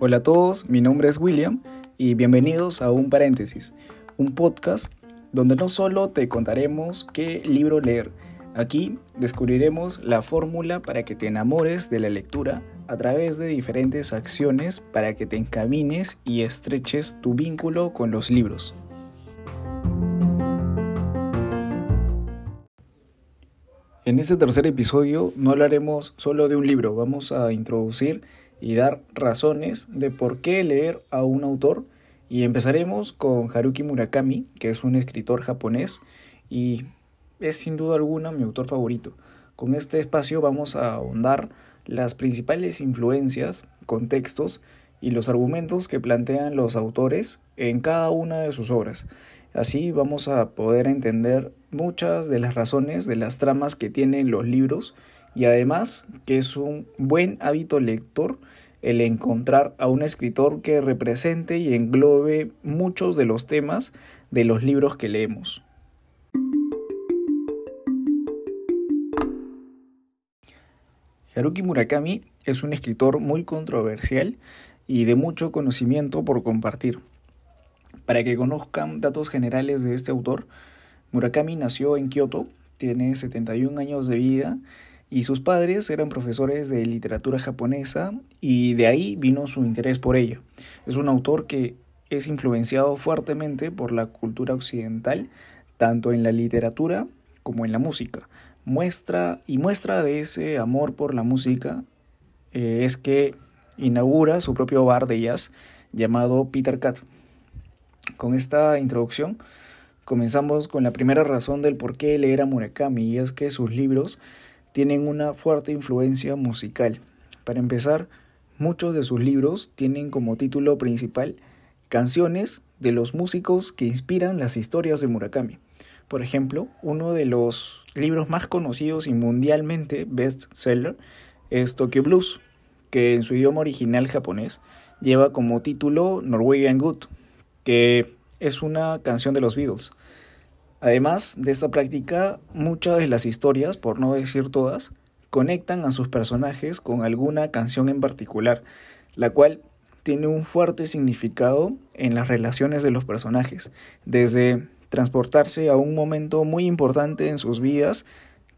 Hola a todos, mi nombre es William y bienvenidos a Un Paréntesis, un podcast donde no solo te contaremos qué libro leer, aquí descubriremos la fórmula para que te enamores de la lectura a través de diferentes acciones para que te encamines y estreches tu vínculo con los libros. En este tercer episodio no hablaremos solo de un libro, vamos a introducir y dar razones de por qué leer a un autor y empezaremos con Haruki Murakami, que es un escritor japonés y es sin duda alguna mi autor favorito. Con este espacio vamos a ahondar las principales influencias, contextos y los argumentos que plantean los autores en cada una de sus obras. Así vamos a poder entender muchas de las razones de las tramas que tienen los libros y además que es un buen hábito lector el encontrar a un escritor que represente y englobe muchos de los temas de los libros que leemos. Haruki Murakami es un escritor muy controversial y de mucho conocimiento por compartir. Para que conozcan datos generales de este autor, Murakami nació en Kioto, tiene 71 años de vida y sus padres eran profesores de literatura japonesa y de ahí vino su interés por ella. Es un autor que es influenciado fuertemente por la cultura occidental, tanto en la literatura como en la música. Muestra y muestra de ese amor por la música eh, es que inaugura su propio bar de jazz llamado Peter Cat. Con esta introducción comenzamos con la primera razón del por qué leer a Murakami y es que sus libros tienen una fuerte influencia musical. Para empezar, muchos de sus libros tienen como título principal canciones de los músicos que inspiran las historias de Murakami. Por ejemplo, uno de los libros más conocidos y mundialmente bestseller es Tokyo Blues, que en su idioma original japonés lleva como título Norwegian Good, que es una canción de los Beatles. Además de esta práctica, muchas de las historias, por no decir todas, conectan a sus personajes con alguna canción en particular, la cual tiene un fuerte significado en las relaciones de los personajes, desde transportarse a un momento muy importante en sus vidas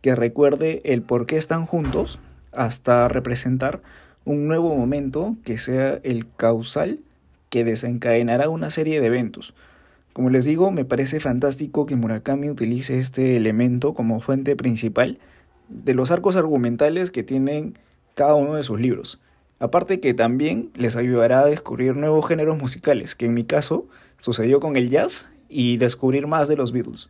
que recuerde el por qué están juntos, hasta representar un nuevo momento que sea el causal que desencadenará una serie de eventos, como les digo, me parece fantástico que Murakami utilice este elemento como fuente principal de los arcos argumentales que tienen cada uno de sus libros. Aparte que también les ayudará a descubrir nuevos géneros musicales, que en mi caso sucedió con el jazz y descubrir más de los Beatles.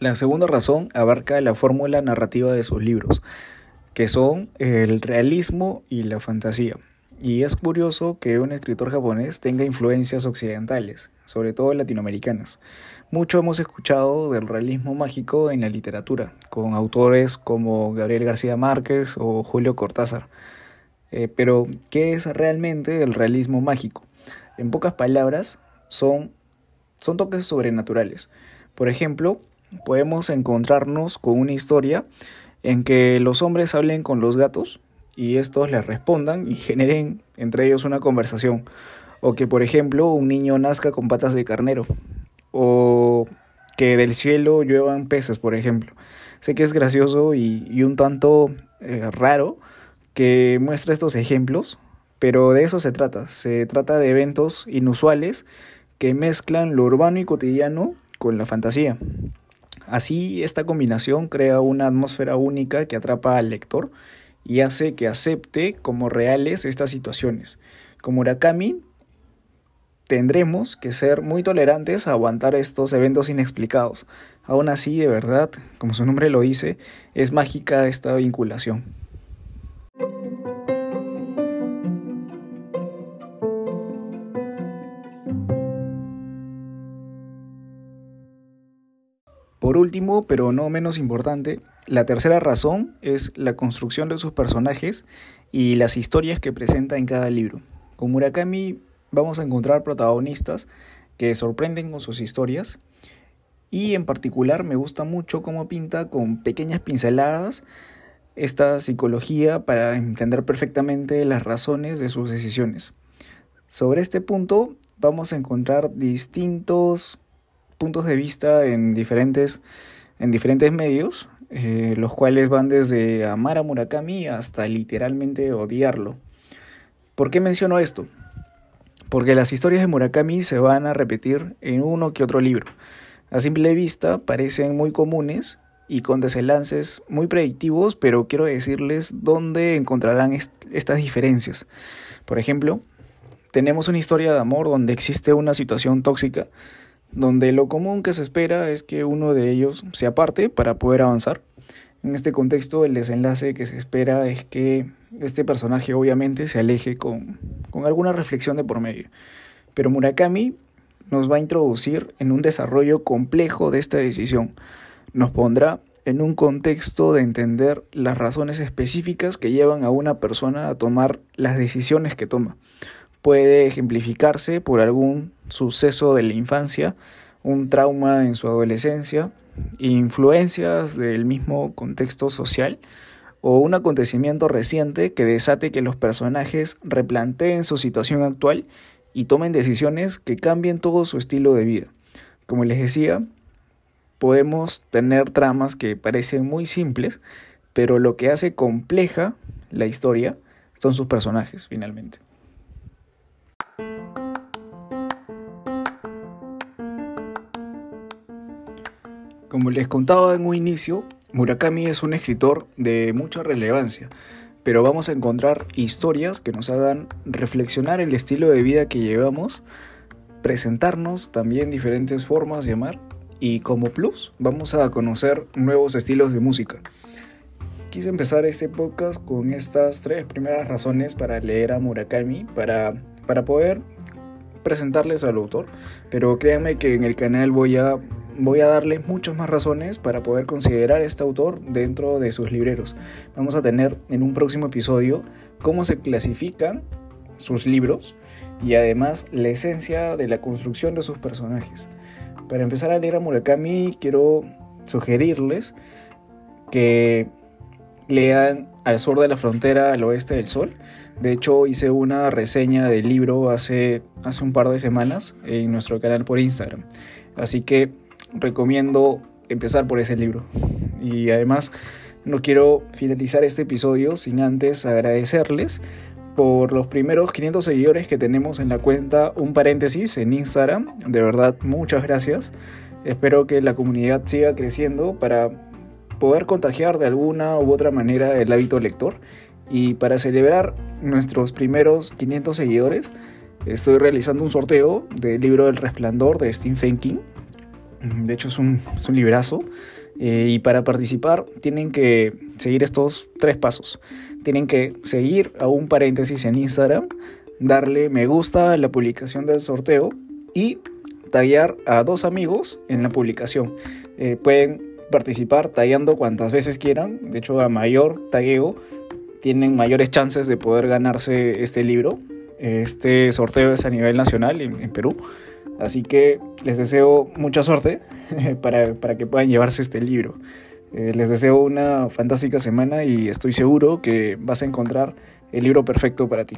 La segunda razón abarca la fórmula narrativa de sus libros, que son el realismo y la fantasía. Y es curioso que un escritor japonés tenga influencias occidentales, sobre todo latinoamericanas. Mucho hemos escuchado del realismo mágico en la literatura, con autores como Gabriel García Márquez o Julio Cortázar. Eh, pero, ¿qué es realmente el realismo mágico? En pocas palabras, son, son toques sobrenaturales. Por ejemplo, podemos encontrarnos con una historia en que los hombres hablen con los gatos y estos les respondan y generen entre ellos una conversación. O que, por ejemplo, un niño nazca con patas de carnero. O que del cielo lluevan peces, por ejemplo. Sé que es gracioso y, un tanto eh, raro que muestra estos ejemplos, pero de eso se trata. Se trata de eventos inusuales que mezclan lo urbano y cotidiano con la fantasía. Así, esta combinación crea una atmósfera única que atrapa al lector y hace que acepte como reales estas situaciones. Como Murakami, tendremos que ser muy tolerantes a aguantar estos eventos inexplicados. Aún así, de verdad, como su nombre lo dice, es mágica esta vinculación. Por último, pero no menos importante, la tercera razón es la construcción de sus personajes y las historias que presenta en cada libro. Con Murakami vamos a encontrar protagonistas que sorprenden con sus historias y en particular me gusta mucho cómo pinta con pequeñas pinceladas esta psicología para entender perfectamente las razones de sus decisiones. Sobre este punto vamos a encontrar distintos puntos de vista en diferentes, en diferentes medios, eh, los cuales van desde amar a Murakami hasta literalmente odiarlo. ¿Por qué menciono esto? Porque las historias de Murakami se van a repetir en uno que otro libro. A simple vista parecen muy comunes y con desenlaces muy predictivos, pero quiero decirles dónde encontrarán estas diferencias. Por ejemplo, tenemos una historia de amor donde existe una situación tóxica, donde lo común que se espera es que uno de ellos se aparte para poder avanzar. En este contexto, el desenlace que se espera es que este personaje obviamente se aleje con, con alguna reflexión de por medio. Pero Murakami nos va a introducir en un desarrollo complejo de esta decisión. Nos pondrá en un contexto de entender las razones específicas que llevan a una persona a tomar las decisiones que toma. Puede ejemplificarse por algún suceso de la infancia, un trauma en su adolescencia, influencias del mismo contexto social o un acontecimiento reciente que desate que los personajes replanteen su situación actual y tomen decisiones que cambien todo su estilo de vida. Como les decía, podemos tener tramas que parecen muy simples, pero lo que hace compleja la historia son sus personajes finalmente. Como les contaba en un inicio, Murakami es un escritor de mucha relevancia, pero vamos a encontrar historias que nos hagan reflexionar el estilo de vida que llevamos, presentarnos también diferentes formas de amar y como plus vamos a conocer nuevos estilos de música. Quise empezar este podcast con estas tres primeras razones para leer a Murakami, para, para poder presentarles al autor, pero créanme que en el canal voy a voy a darles muchas más razones para poder considerar a este autor dentro de sus libreros. Vamos a tener en un próximo episodio cómo se clasifican sus libros y además la esencia de la construcción de sus personajes. Para empezar a leer a Murakami quiero sugerirles que lean Al sur de la frontera, al oeste del sol. De hecho, hice una reseña del libro hace, hace un par de semanas en nuestro canal por Instagram. Así que recomiendo empezar por ese libro. Y además no quiero finalizar este episodio sin antes agradecerles por los primeros 500 seguidores que tenemos en la cuenta Un paréntesis en Instagram. De verdad, muchas gracias. Espero que la comunidad siga creciendo para poder contagiar de alguna u otra manera el hábito lector. Y para celebrar nuestros primeros 500 seguidores, estoy realizando un sorteo del libro El Resplandor de Stephen King. De hecho es un, librazo. Eh, y para participar tienen que seguir estos tres pasos. Tienen que seguir a un paréntesis en Instagram, darle me gusta a la publicación del sorteo y tallar a dos amigos en la publicación. Eh, pueden participar tallando cuantas veces quieran. De hecho, a mayor tagueo tienen mayores chances de poder ganarse este libro. Este sorteo es a nivel nacional en Perú. Así que les deseo mucha suerte para, que puedan llevarse este libro. Eh, les deseo una fantástica semana y estoy seguro que vas a encontrar el libro perfecto para ti.